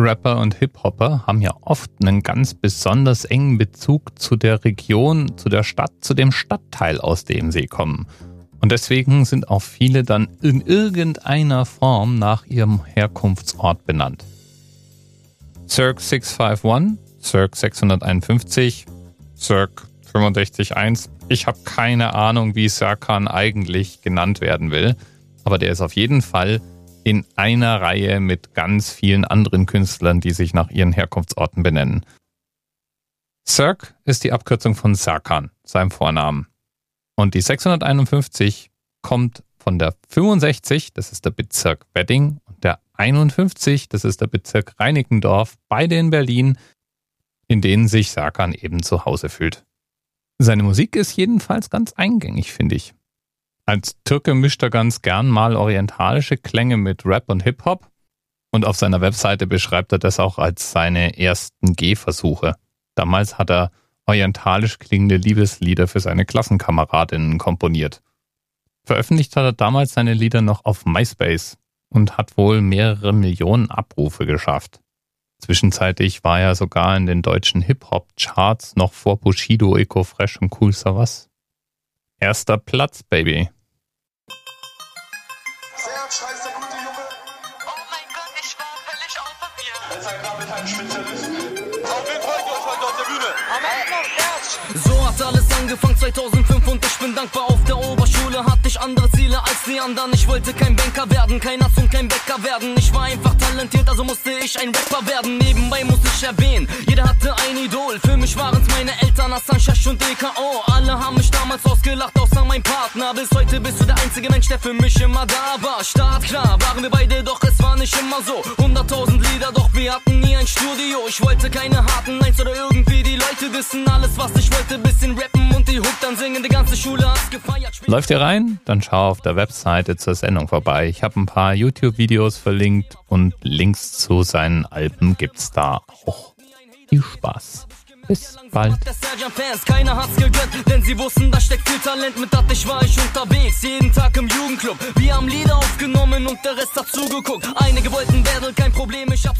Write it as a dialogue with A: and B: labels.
A: Rapper und Hip-Hopper haben ja oft einen ganz besonders engen Bezug zu der Region, zu der Stadt, zu dem Stadtteil, aus dem sie kommen. Und deswegen sind auch viele dann in irgendeiner Form nach ihrem Herkunftsort benannt. Cirque 651, Cirque 651, Cirque 65.1. Ich habe keine Ahnung, wie Serkan eigentlich genannt werden will, aber der ist auf jeden Fall in einer Reihe mit ganz vielen anderen Künstlern, die sich nach ihren Herkunftsorten benennen. Cirque ist die Abkürzung von Serkan, seinem Vornamen. Und die 651 kommt von der 65, das ist der Bezirk Wedding, und der 51, das ist der Bezirk Reinickendorf, beide in Berlin, in denen sich Serkan eben zu Hause fühlt. Seine Musik ist jedenfalls ganz eingängig, finde ich. Als Türke mischt er ganz gern mal orientalische Klänge mit Rap und Hip-Hop und auf seiner Webseite beschreibt er das auch als seine ersten Gehversuche. Damals hat er orientalisch klingende Liebeslieder für seine Klassenkameradinnen komponiert. Veröffentlicht hat er damals seine Lieder noch auf MySpace und hat wohl mehrere Millionen Abrufe geschafft. Zwischenzeitlich war er sogar in den deutschen Hip-Hop-Charts noch vor Bushido, Eco Fresh und Cool Savas. Erster Platz, Baby. Jetzt ein mit einem Spezialisten. Auf ihr euch heute auf der Bühne? So hat alles angefangen 2005 und ich bin dankbar auf der Oberschule hatte ich andere Ziele als die anderen. Ich wollte kein Banker werden, kein Arzt und kein Bäcker werden. Ich war einfach talentiert, also musste ich ein Rapper werden. Nebenbei muss ich erwähnen, jeder hatte ein Idol. Für mich waren's meine Eltern, Hassan Shash und DKO. Alle haben mich damals ausgelacht, außer mein Partner. Bis heute bist du der einzige Mensch, der für mich immer da war. Startklar waren wir beide, doch es war nicht immer so. Ein Studio. Ich wollte keine harten Neins oder irgendwie die Leute wissen alles, was ich wollte. Bisschen rappen und die Hook dann singen. Die ganze Schule hat's gefeiert. Läuft ihr rein? Dann schau auf der Webseite zur Sendung vorbei. Ich habe ein paar YouTube-Videos verlinkt und Links zu seinen Alben gibt's da auch. Viel Spaß. Bis bald. Keiner hat's gegönnt, denn sie wussten, da steckt viel Talent mit dat ich war ich unterwegs. Jeden Tag im Jugendclub. Wir haben Lieder aufgenommen und der Rest hat zugeguckt. Einige wollten Battle, kein Problem, ich hab sie platt gemacht.